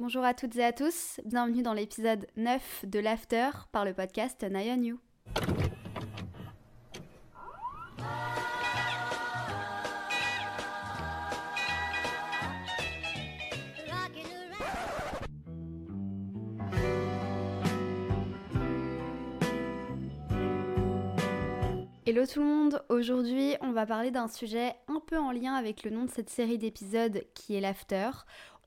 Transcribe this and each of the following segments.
Bonjour à toutes et à tous, bienvenue dans l'épisode 9 de l'After par le podcast Nine You. Hello tout le monde, aujourd'hui on va parler d'un sujet un peu en lien avec le nom de cette série d'épisodes qui est l'after.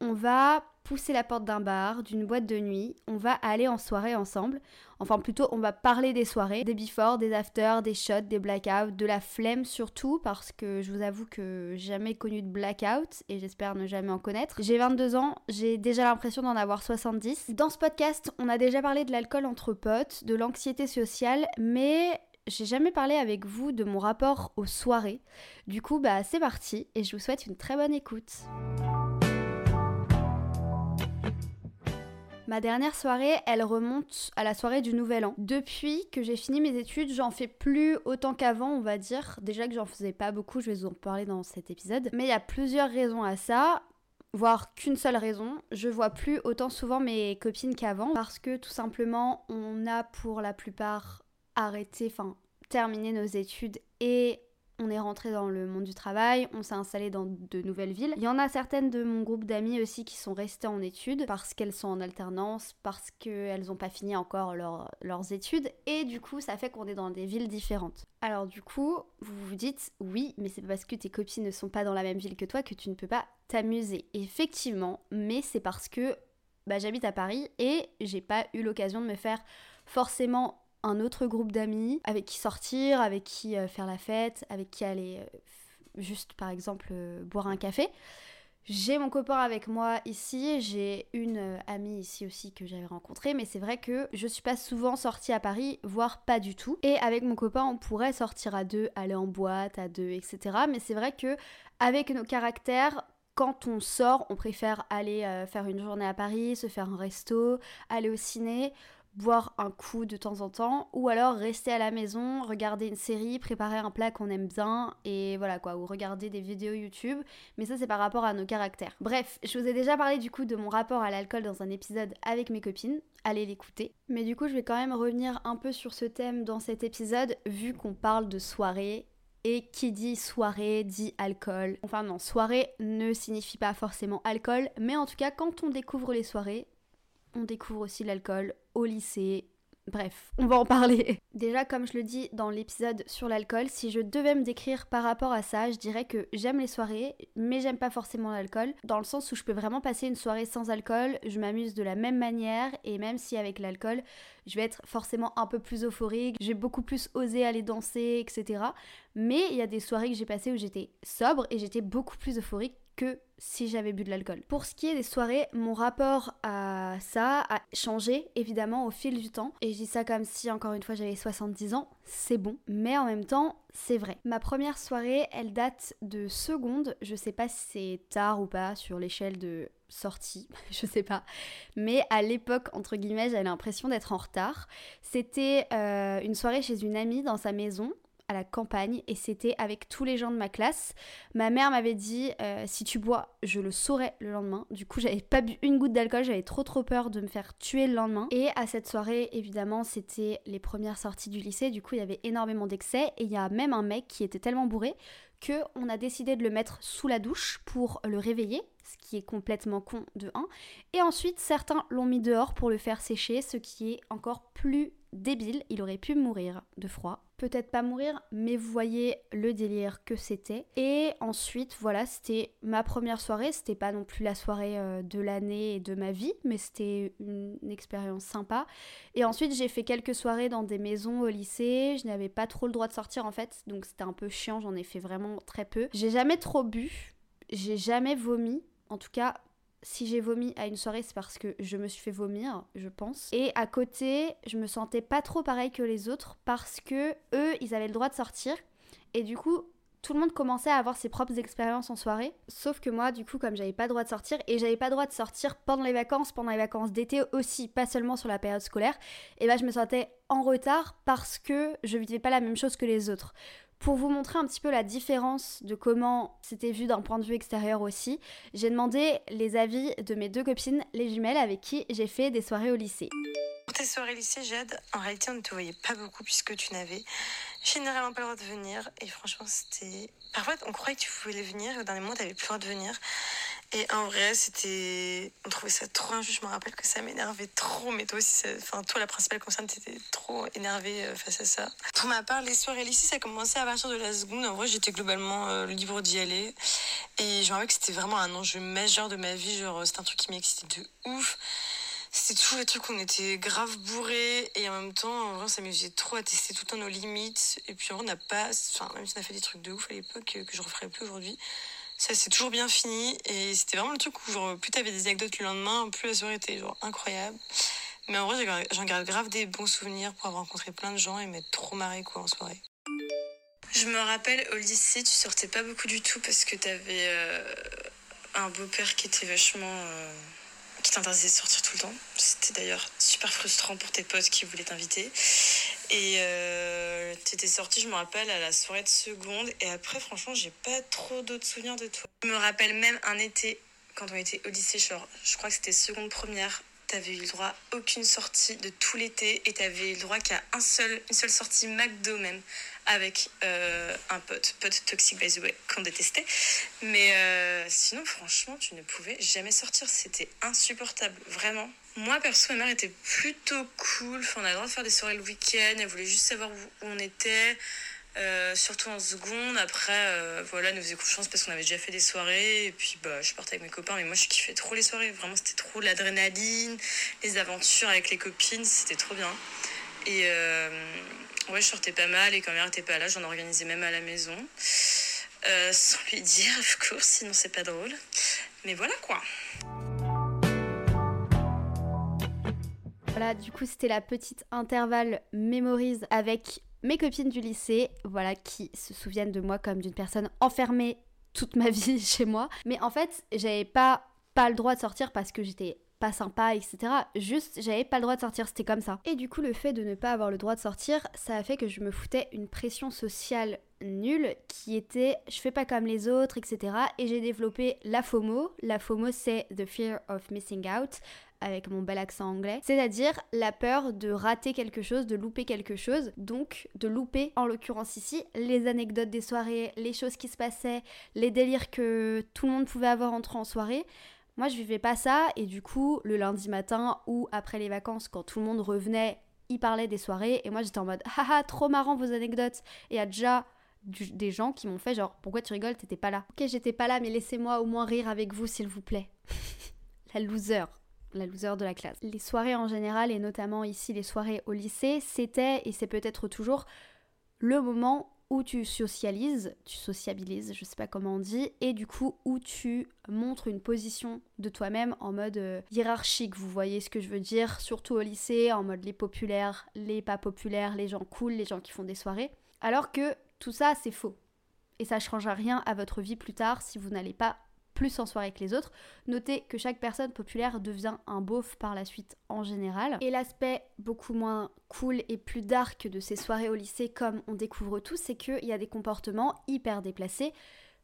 On va pousser la porte d'un bar, d'une boîte de nuit, on va aller en soirée ensemble. Enfin plutôt on va parler des soirées, des before, des after, des shots, des blackouts, de la flemme surtout parce que je vous avoue que jamais connu de blackout et j'espère ne jamais en connaître. J'ai 22 ans, j'ai déjà l'impression d'en avoir 70. Dans ce podcast on a déjà parlé de l'alcool entre potes, de l'anxiété sociale, mais j'ai jamais parlé avec vous de mon rapport aux soirées. Du coup, bah c'est parti et je vous souhaite une très bonne écoute. Ma dernière soirée, elle remonte à la soirée du Nouvel An. Depuis que j'ai fini mes études, j'en fais plus autant qu'avant, on va dire. Déjà que j'en faisais pas beaucoup, je vais vous en parler dans cet épisode. Mais il y a plusieurs raisons à ça voire qu'une seule raison, je vois plus autant souvent mes copines qu'avant parce que tout simplement on a pour la plupart arrêté, enfin terminé nos études et on est rentré dans le monde du travail, on s'est installé dans de nouvelles villes. Il y en a certaines de mon groupe d'amis aussi qui sont restées en études parce qu'elles sont en alternance, parce qu'elles n'ont pas fini encore leurs études et du coup ça fait qu'on est dans des villes différentes. Alors du coup, vous vous dites oui, mais c'est parce que tes copines ne sont pas dans la même ville que toi que tu ne peux pas t'amuser. Effectivement, mais c'est parce que bah, j'habite à Paris et j'ai pas eu l'occasion de me faire forcément un autre groupe d'amis avec qui sortir, avec qui euh, faire la fête, avec qui aller euh, juste par exemple euh, boire un café. J'ai mon copain avec moi ici, j'ai une amie ici aussi que j'avais rencontrée, mais c'est vrai que je suis pas souvent sortie à Paris, voire pas du tout. Et avec mon copain, on pourrait sortir à deux, aller en boîte à deux, etc. Mais c'est vrai que avec nos caractères, quand on sort, on préfère aller faire une journée à Paris, se faire un resto, aller au ciné boire un coup de temps en temps, ou alors rester à la maison, regarder une série, préparer un plat qu'on aime bien, et voilà quoi, ou regarder des vidéos YouTube, mais ça c'est par rapport à nos caractères. Bref, je vous ai déjà parlé du coup de mon rapport à l'alcool dans un épisode avec mes copines, allez l'écouter. Mais du coup je vais quand même revenir un peu sur ce thème dans cet épisode, vu qu'on parle de soirée et qui dit soirée dit alcool. Enfin non, soirée ne signifie pas forcément alcool, mais en tout cas quand on découvre les soirées, on découvre aussi l'alcool au lycée. Bref, on va en parler. Déjà, comme je le dis dans l'épisode sur l'alcool, si je devais me décrire par rapport à ça, je dirais que j'aime les soirées, mais j'aime pas forcément l'alcool, dans le sens où je peux vraiment passer une soirée sans alcool, je m'amuse de la même manière, et même si avec l'alcool, je vais être forcément un peu plus euphorique, j'ai beaucoup plus osé aller danser, etc. Mais il y a des soirées que j'ai passées où j'étais sobre et j'étais beaucoup plus euphorique que si j'avais bu de l'alcool. Pour ce qui est des soirées, mon rapport à ça a changé évidemment au fil du temps. Et je dis ça comme si encore une fois j'avais 70 ans, c'est bon. Mais en même temps, c'est vrai. Ma première soirée, elle date de seconde. Je sais pas si c'est tard ou pas sur l'échelle de sortie, je sais pas. Mais à l'époque, entre guillemets, j'avais l'impression d'être en retard. C'était euh, une soirée chez une amie dans sa maison la campagne et c'était avec tous les gens de ma classe. Ma mère m'avait dit euh, si tu bois, je le saurais le lendemain. Du coup, j'avais pas bu une goutte d'alcool, j'avais trop trop peur de me faire tuer le lendemain. Et à cette soirée, évidemment, c'était les premières sorties du lycée. Du coup, il y avait énormément d'excès et il y a même un mec qui était tellement bourré que on a décidé de le mettre sous la douche pour le réveiller, ce qui est complètement con de 1. Et ensuite, certains l'ont mis dehors pour le faire sécher, ce qui est encore plus débile, il aurait pu mourir de froid. Peut-être pas mourir, mais vous voyez le délire que c'était. Et ensuite, voilà, c'était ma première soirée. C'était pas non plus la soirée euh, de l'année et de ma vie, mais c'était une, expérience sympa. Et ensuite, j'ai fait quelques soirées dans des maisons au lycée. Je n'avais pas trop le droit de sortir en fait, donc c'était un peu chiant. J'en ai fait vraiment très peu. J'ai jamais trop bu. J'ai jamais vomi. En tout cas, si j'ai vomi à une soirée, c'est parce que je me suis fait vomir, je pense. Et à côté, je me sentais pas trop pareil que les autres parce que eux, ils avaient le droit de sortir. Et du coup, tout le monde commençait à avoir ses propres expériences en soirée. Sauf que moi, du coup, comme j'avais pas le droit de sortir, et j'avais pas le droit de sortir pendant les vacances, pendant les vacances d'été aussi, pas seulement sur la période scolaire, et bah je me sentais en retard parce que je vivais pas la même chose que les autres. Pour vous montrer un petit peu la différence de comment c'était vu d'un point de vue extérieur aussi, j'ai demandé les avis de mes deux copines, les jumelles, avec qui j'ai fait des soirées au lycée. Pour tes soirées lycée, Jade, en réalité, on ne te voyait pas beaucoup puisque tu n'avais généralement pas le droit de venir. Et franchement, c'était. Parfois, on croyait que tu pouvais venir et au dernier moment, tu n'avais plus le droit de venir. Et en vrai, c'était. On trouvait ça trop injuste. Je me rappelle que ça m'énervait trop. Mais toi aussi, enfin, toi, la principale concerne, t'étais trop énervée euh, face à ça. Pour ma part, les soirées lycée, ça a commencé à partir de la seconde. En vrai, j'étais globalement euh, libre d'y aller. Et je me rappelle que c'était vraiment un enjeu majeur de ma vie. Genre, c'était un truc qui m'excitait de ouf c'était toujours les trucs où on était grave bourrés et en même temps, en vrai, on s'amusait trop à tester tout le temps nos limites. Et puis en vrai, on n'a pas, enfin, même si on a fait des trucs de ouf à l'époque que je referais plus aujourd'hui, ça s'est toujours bien fini. Et c'était vraiment le truc où, genre, plus t'avais des anecdotes le lendemain, plus la soirée était genre incroyable. Mais en vrai, j'en garde grave des bons souvenirs pour avoir rencontré plein de gens et m'être trop marré quoi en soirée. Je me rappelle au lycée, tu sortais pas beaucoup du tout parce que t'avais euh, un beau-père qui était vachement. Euh, qui t'interdisait de sortir tout le temps. C'était d'ailleurs super frustrant pour tes potes qui voulaient t'inviter. Et euh, tu étais sortie, je me rappelle, à la soirée de seconde. Et après, franchement, j'ai pas trop d'autres souvenirs de toi. Je me rappelle même un été, quand on était au lycée, genre, je crois que c'était seconde première, t'avais eu le droit à aucune sortie de tout l'été et t'avais eu le droit qu'à un seul, une seule sortie McDo même avec euh, un pote, pote toxique by the way, qu'on détestait. Mais euh, sinon, franchement, tu ne pouvais jamais sortir. C'était insupportable, vraiment. Moi, perso, ma mère était plutôt cool. Enfin, on a le droit de faire des soirées le week-end. Elle voulait juste savoir où on était. Euh, surtout en seconde. Après, voilà, elle nous faisait confiance parce qu'on avait déjà fait des soirées. Et puis, bah, je partais avec mes copains. Mais moi, je kiffais trop les soirées. Vraiment, c'était trop l'adrénaline, les aventures avec les copines. C'était trop bien. Et Ouais, je sortais pas mal et quand mère était pas là, j'en organisais même à la maison. Euh, sans lui dire, of course, sinon c'est pas drôle. Mais voilà quoi. Voilà, du coup, c'était la petite intervalle mémorise avec mes copines du lycée, voilà, qui se souviennent de moi comme d'une personne enfermée toute ma vie chez moi. Mais en fait, j'avais pas pas le droit de sortir parce que j'étais pas sympa, etc. Juste, j'avais pas le droit de sortir, c'était comme ça. Et du coup, le fait de ne pas avoir le droit de sortir, ça a fait que je me foutais une pression sociale nulle qui était je fais pas comme les autres, etc. Et j'ai développé la FOMO. La FOMO, c'est The Fear of Missing Out avec mon bel accent anglais, c'est-à-dire la peur de rater quelque chose, de louper quelque chose, donc de louper en l'occurrence ici les anecdotes des soirées, les choses qui se passaient, les délires que tout le monde pouvait avoir entre en soirée. Moi, je vivais pas ça et du coup, le lundi matin ou après les vacances, quand tout le monde revenait, il parlait des soirées et moi j'étais en mode haha, trop marrant vos anecdotes. Et a déjà des gens qui m'ont fait genre pourquoi tu rigoles, t'étais pas là. Ok, j'étais pas là, mais laissez-moi au moins rire avec vous s'il vous plaît. la loser la loser de la classe. Les soirées en général, et notamment ici les soirées au lycée, c'était, et c'est peut-être toujours, le moment où tu socialises, tu sociabilises, je sais pas comment on dit, et du coup où tu montres une position de toi-même en mode euh, hiérarchique, vous voyez ce que je veux dire, surtout au lycée, en mode les populaires, les pas populaires, les gens cool, les gens qui font des soirées. Alors que tout ça c'est faux. Et ça ne changera rien à votre vie plus tard si vous n'allez pas plus en soirée que les autres. Notez que chaque personne populaire devient un beauf par la suite en général. Et l'aspect beaucoup moins cool et plus dark de ces soirées au lycée, comme on découvre tout, c'est qu'il y a des comportements hyper déplacés,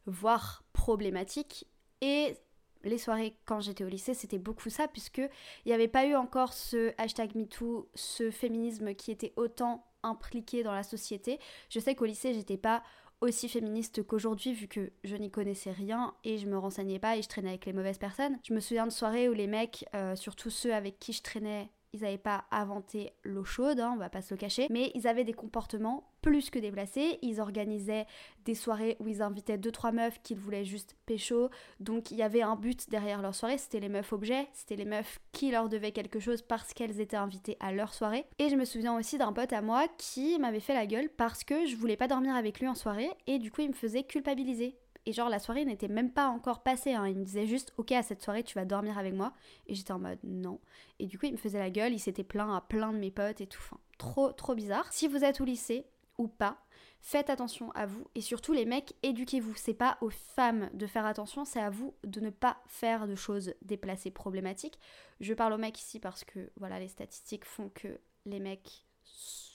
voire problématiques. Et les soirées quand j'étais au lycée, c'était beaucoup ça, puisque il n'y avait pas eu encore ce hashtag MeToo, ce féminisme qui était autant impliqué dans la société. Je sais qu'au lycée, j'étais pas aussi féministe qu'aujourd'hui vu que je n'y connaissais rien et je me renseignais pas et je traînais avec les mauvaises personnes. Je me souviens de soirées où les mecs, euh, surtout ceux avec qui je traînais ils n'avaient pas inventé l'eau chaude, hein, on va pas se le cacher, mais ils avaient des comportements plus que déplacés. Ils organisaient des soirées où ils invitaient deux trois meufs qu'ils voulaient juste pécho. Donc il y avait un but derrière leur soirée, c'était les meufs objets, c'était les meufs qui leur devaient quelque chose parce qu'elles étaient invitées à leur soirée. Et je me souviens aussi d'un pote à moi qui m'avait fait la gueule parce que je voulais pas dormir avec lui en soirée et du coup il me faisait culpabiliser. Et genre, la soirée n'était même pas encore passée. Hein. Il me disait juste, ok, à cette soirée, tu vas dormir avec moi. Et j'étais en mode, non. Et du coup, il me faisait la gueule. Il s'était plaint à plein de mes potes et tout. Enfin, trop, trop bizarre. Si vous êtes au lycée ou pas, faites attention à vous. Et surtout, les mecs, éduquez-vous. C'est pas aux femmes de faire attention, c'est à vous de ne pas faire de choses déplacées, problématiques. Je parle aux mecs ici parce que, voilà, les statistiques font que les mecs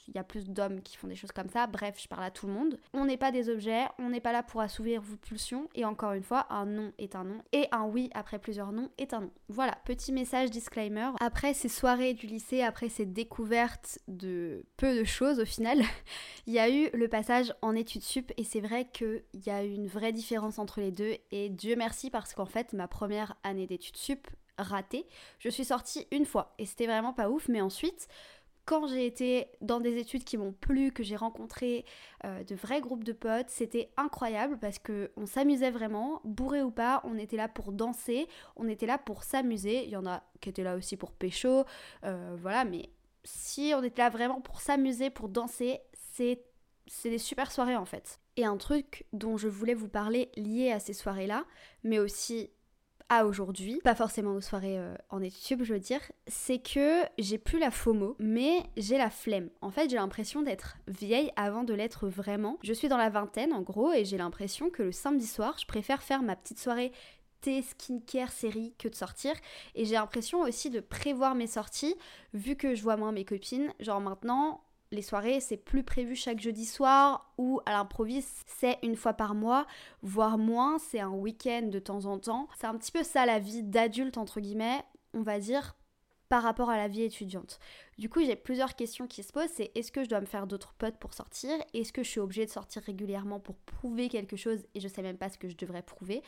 il y a plus d'hommes qui font des choses comme ça. Bref, je parle à tout le monde. On n'est pas des objets, on n'est pas là pour assouvir vos pulsions. Et encore une fois, un non est un non. Et un oui après plusieurs non est un non. Voilà, petit message disclaimer. Après ces soirées du lycée, après ces découvertes de peu de choses au final, il y a eu le passage en études sup. Et c'est vrai qu'il y a eu une vraie différence entre les deux. Et Dieu merci parce qu'en fait, ma première année d'études sup, ratée, je suis sortie une fois. Et c'était vraiment pas ouf. Mais ensuite, quand j'ai été dans des études qui m'ont plu, que j'ai rencontré euh, de vrais groupes de potes, c'était incroyable parce que on s'amusait vraiment, bourré ou pas, on était là pour danser, on était là pour s'amuser. Il y en a qui étaient là aussi pour pécho, euh, voilà, mais si on était là vraiment pour s'amuser, pour danser, c'est c'est des super soirées en fait. Et un truc dont je voulais vous parler lié à ces soirées-là, mais aussi à aujourd'hui, pas forcément aux soirées euh, en études, je veux dire, c'est que j'ai plus la FOMO, mais j'ai la flemme. En fait, j'ai l'impression d'être vieille avant de l'être vraiment. Je suis dans la vingtaine en gros et j'ai l'impression que le samedi soir, je préfère faire ma petite soirée thé, skincare, série que de sortir. Et j'ai l'impression aussi de prévoir mes sorties, vu que je vois moins mes copines. Genre maintenant, les soirées, c'est plus prévu chaque jeudi soir ou à l'improviste, c'est une fois par mois, voire moins, c'est un week-end de temps en temps. C'est un petit peu ça la vie d'adulte, entre guillemets, on va dire, par rapport à la vie étudiante. Du coup, j'ai plusieurs questions qui se posent, c'est est-ce que je dois me faire d'autres potes pour sortir? Est-ce que je suis obligée de sortir régulièrement pour prouver quelque chose et je sais même pas ce que je devrais prouver?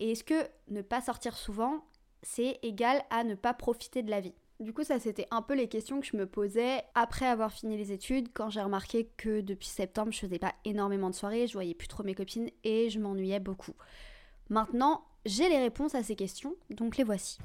Et est-ce que ne pas sortir souvent, c'est égal à ne pas profiter de la vie? Du coup, ça c'était un peu les questions que je me posais après avoir fini les études, quand j'ai remarqué que depuis septembre, je faisais pas énormément de soirées, je voyais plus trop mes copines et je m'ennuyais beaucoup. Maintenant, j'ai les réponses à ces questions, donc les voici.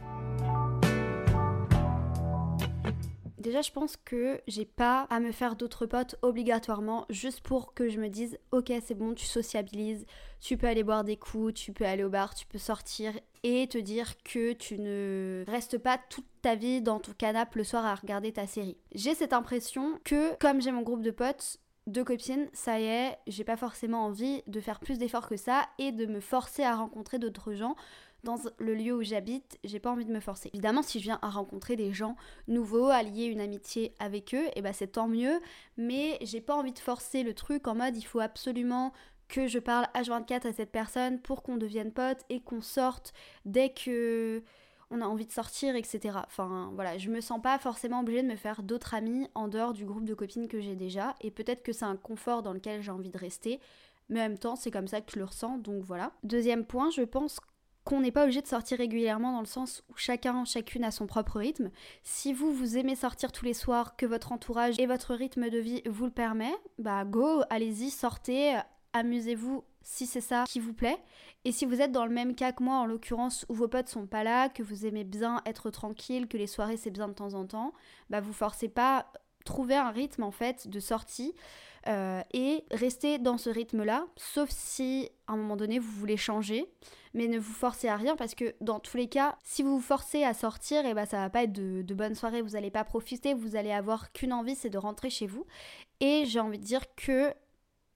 Déjà, je pense que j'ai pas à me faire d'autres potes obligatoirement juste pour que je me dise ok, c'est bon, tu sociabilises, tu peux aller boire des coups, tu peux aller au bar, tu peux sortir et te dire que tu ne restes pas toute ta vie dans ton canapé le soir à regarder ta série. J'ai cette impression que, comme j'ai mon groupe de potes, de copines, ça y est, j'ai pas forcément envie de faire plus d'efforts que ça et de me forcer à rencontrer d'autres gens dans le lieu où j'habite, j'ai pas envie de me forcer. Évidemment, si je viens à rencontrer des gens nouveaux, à lier une amitié avec eux, et eh ben c'est tant mieux, mais j'ai pas envie de forcer le truc en mode il faut absolument que je parle H24 à cette personne pour qu'on devienne pote et qu'on sorte dès que on a envie de sortir, etc. Enfin voilà, je me sens pas forcément obligée de me faire d'autres amis en dehors du groupe de copines que j'ai déjà, et peut-être que c'est un confort dans lequel j'ai envie de rester, mais en même temps c'est comme ça que je le ressens, donc voilà. Deuxième point, je pense qu'on n'est pas obligé de sortir régulièrement dans le sens où chacun, chacune a son propre rythme. Si vous, vous aimez sortir tous les soirs, que votre entourage et votre rythme de vie vous le permet, bah go, allez-y, sortez, amusez-vous si c'est ça qui vous plaît. Et si vous êtes dans le même cas que moi, en l'occurrence, où vos potes sont pas là, que vous aimez bien être tranquille, que les soirées c'est bien de temps en temps, bah vous forcez pas, trouver un rythme en fait de sortie. Euh, et restez dans ce rythme-là, sauf si à un moment donné vous voulez changer, mais ne vous forcez à rien parce que dans tous les cas, si vous vous forcez à sortir, et eh ben ça va pas être de, bonnes soirées, vous allez pas profiter, vous allez avoir qu'une envie, c'est de rentrer chez vous. Et j'ai envie de dire que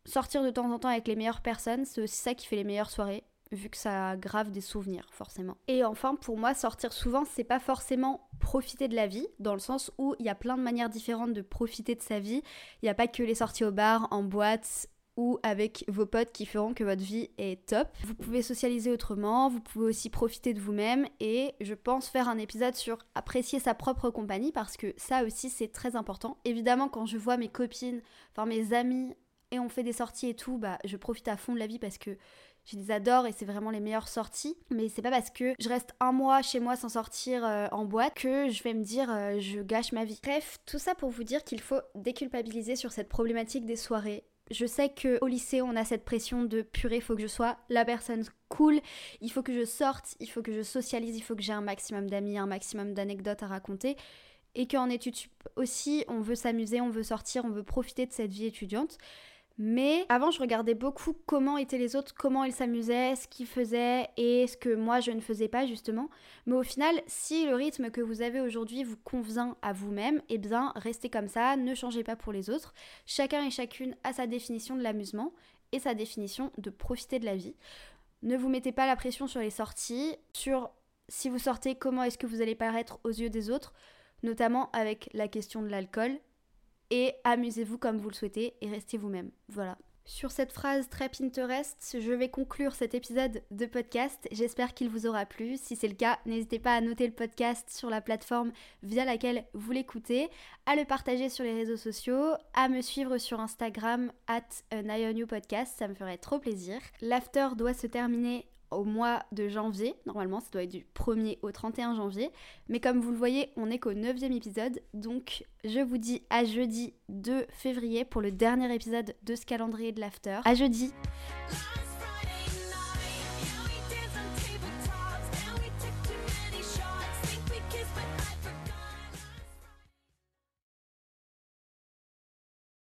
sortir de temps en temps avec les meilleures personnes, c'est aussi ça qui fait les meilleures soirées vu que ça grave des souvenirs forcément. Et enfin pour moi sortir souvent c'est pas forcément profiter de la vie dans le sens où il y a plein de manières différentes de profiter de sa vie. Il n'y a pas que les sorties au bar, en boîte ou avec vos potes qui feront que votre vie est top. Vous pouvez socialiser autrement, vous pouvez aussi profiter de vous-même et je pense faire un épisode sur apprécier sa propre compagnie parce que ça aussi c'est très important. Évidemment quand je vois mes copines, enfin mes amis on fait des sorties et tout, bah je profite à fond de la vie parce que je les adore et c'est vraiment les meilleures sorties. Mais c'est pas parce que je reste un mois chez moi sans sortir euh, en boîte que je vais me dire euh, je gâche ma vie. Bref, tout ça pour vous dire qu'il faut déculpabiliser sur cette problématique des soirées. Je sais que au lycée on a cette pression de purée, faut que je sois la personne cool, il faut que je sorte, il faut que je socialise, il faut que j'ai un maximum d'amis, un maximum d'anecdotes à raconter et qu'en études aussi on veut s'amuser, on veut sortir, on veut profiter de cette vie étudiante. Mais avant, je regardais beaucoup comment étaient les autres, comment ils s'amusaient, ce qu'ils faisaient et ce que moi je ne faisais pas justement. Mais au final, si le rythme que vous avez aujourd'hui vous convient à vous-même, eh bien restez comme ça, ne changez pas pour les autres. Chacun et chacune a sa définition de l'amusement et sa définition de profiter de la vie. Ne vous mettez pas la pression sur les sorties, sur si vous sortez, comment est-ce que vous allez paraître aux yeux des autres, notamment avec la question de l'alcool et amusez-vous comme vous le souhaitez et restez vous-même. Voilà. Sur cette phrase très Pinterest, je vais conclure cet épisode de podcast. J'espère qu'il vous aura plu. Si c'est le cas, n'hésitez pas à noter le podcast sur la plateforme via laquelle vous l'écoutez, à le partager sur les réseaux sociaux, à me suivre sur Instagram at podcast, ça me ferait trop plaisir. L'after doit se terminer au mois de janvier. Normalement, ça doit être du 1er au 31 janvier. Mais comme vous le voyez, on n'est qu'au 9e épisode. Donc, je vous dis à jeudi 2 février pour le dernier épisode de ce calendrier de l'after. À jeudi!